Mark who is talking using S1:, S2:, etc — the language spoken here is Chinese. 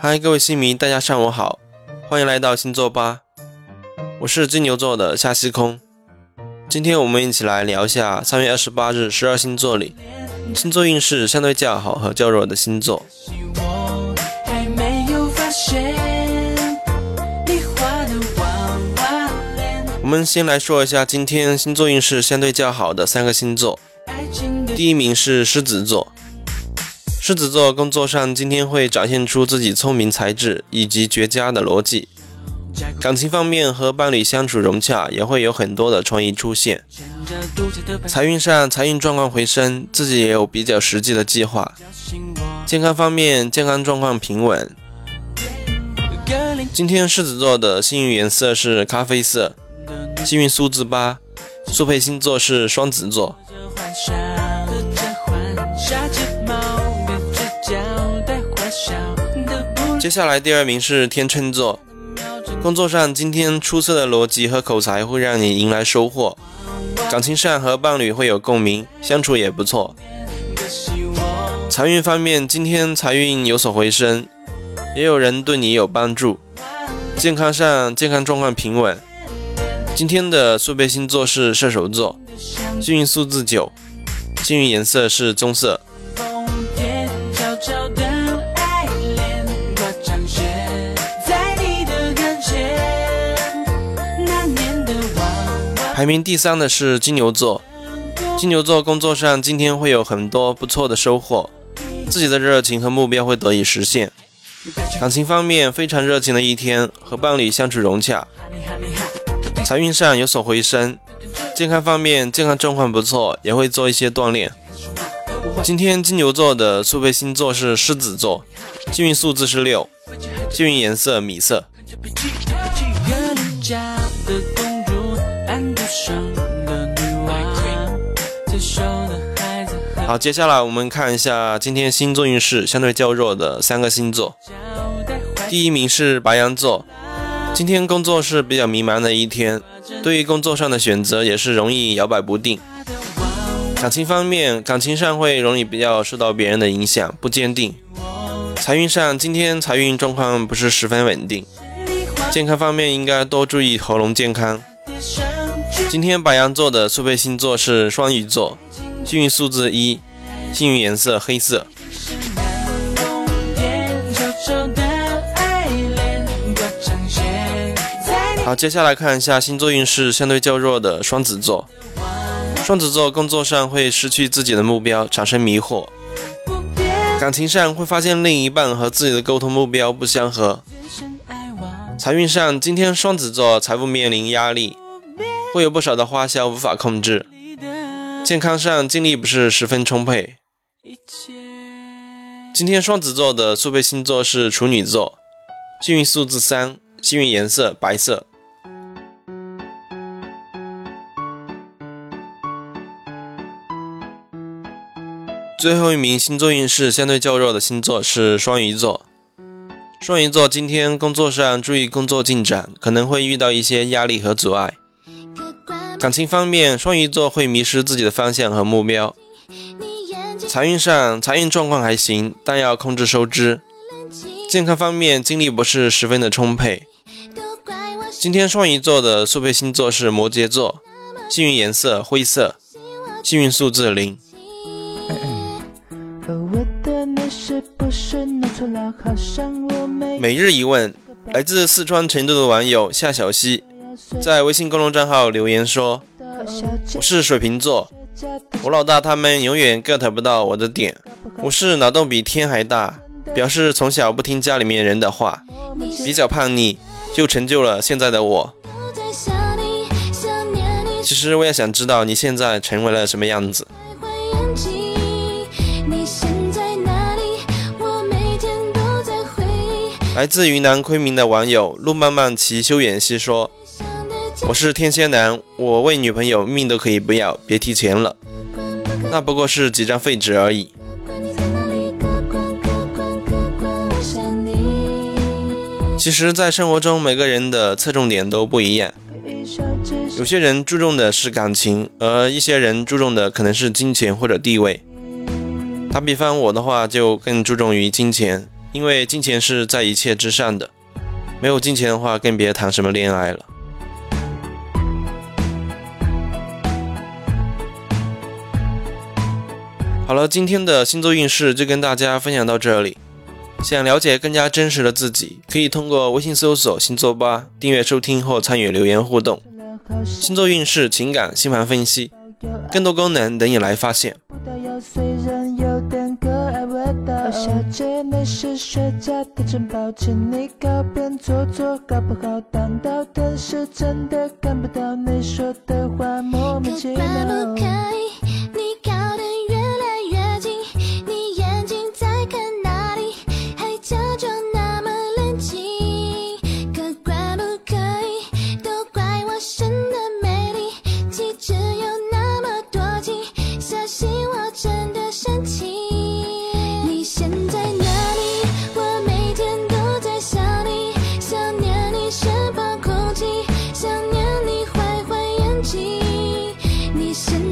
S1: 嗨，各位星迷，大家上午好，欢迎来到星座吧，我是金牛座的夏西空。今天我们一起来聊一下三月二十八日十二星座里星座运势相对较好和较弱的星座。我们先来说一下今天星座运势相对较好的三个星座。第一名是狮子座。狮子座工作上今天会展现出自己聪明才智以及绝佳的逻辑，感情方面和伴侣相处融洽，也会有很多的创意出现。财运上财运状况回升，自己也有比较实际的计划。健康方面健康状况平稳。今天狮子座的幸运颜色是咖啡色，幸运数字八，速配星座是双子座。接下来第二名是天秤座，工作上今天出色的逻辑和口才会让你迎来收获，感情上和伴侣会有共鸣，相处也不错。财运方面今天财运有所回升，也有人对你有帮助。健康上健康状况平稳，今天的速配星座是射手座，幸运数字九，幸运颜色是棕色。排名第三的是金牛座，金牛座工作上今天会有很多不错的收获，自己的热情和目标会得以实现。感情方面非常热情的一天，和伴侣相处融洽。财运上有所回升，健康方面健康状况不错，也会做一些锻炼。今天金牛座的速配星座是狮子座，幸运数字是六，幸运颜色米色。好，接下来我们看一下今天星座运势相对较弱的三个星座。第一名是白羊座，今天工作是比较迷茫的一天，对于工作上的选择也是容易摇摆不定。感情方面，感情上会容易比较受到别人的影响，不坚定。财运上，今天财运状况不是十分稳定。健康方面，应该多注意喉咙健康。今天白羊座的速配星座是双鱼座，幸运数字一，幸运颜色黑色。好，接下来看一下星座运势相对较弱的双子座。双子座工作上会失去自己的目标，产生迷惑；感情上会发现另一半和自己的沟通目标不相合。财运上，今天双子座财务面临压力。会有不少的花销无法控制，健康上精力不是十分充沛。今天双子座的速配星座是处女座，幸运数字三，幸运颜色白色。最后一名星座运势相对较弱的星座是双鱼座，双鱼座今天工作上注意工作进展，可能会遇到一些压力和阻碍。感情方面，双鱼座会迷失自己的方向和目标。财运上，财运状况还行，但要控制收支。健康方面，精力不是十分的充沛。今天双鱼座的速配星座是摩羯座，幸运颜色灰色，幸运数字零。每日一问，来自四川成都的网友夏小溪。在微信公众账号留言说：“我是水瓶座，我老大他们永远 get 不到我的点。我是脑洞比天还大，表示从小不听家里面人的话，比较叛逆，就成就了现在的我。其实我也想知道你现在成为了什么样子。”来自云南昆明的网友路漫漫其修远兮说。我是天蝎男，我为女朋友命都可以不要，别提钱了。那不过是几张废纸而已。其实，在生活中，每个人的侧重点都不一样。有些人注重的是感情，而一些人注重的可能是金钱或者地位。打比方，我的话就更注重于金钱，因为金钱是在一切之上的，没有金钱的话，更别谈什么恋爱了。好了，今天的星座运势就跟大家分享到这里。想了解更加真实的自己，可以通过微信搜索“星座吧”订阅收听或参与留言互动。星座运势、情感、星盘分析，更多功能等你来发现。小姐，你是学家的城堡，请你靠边坐坐，搞不好当到灯是真的看不到你说的话，莫名其妙。心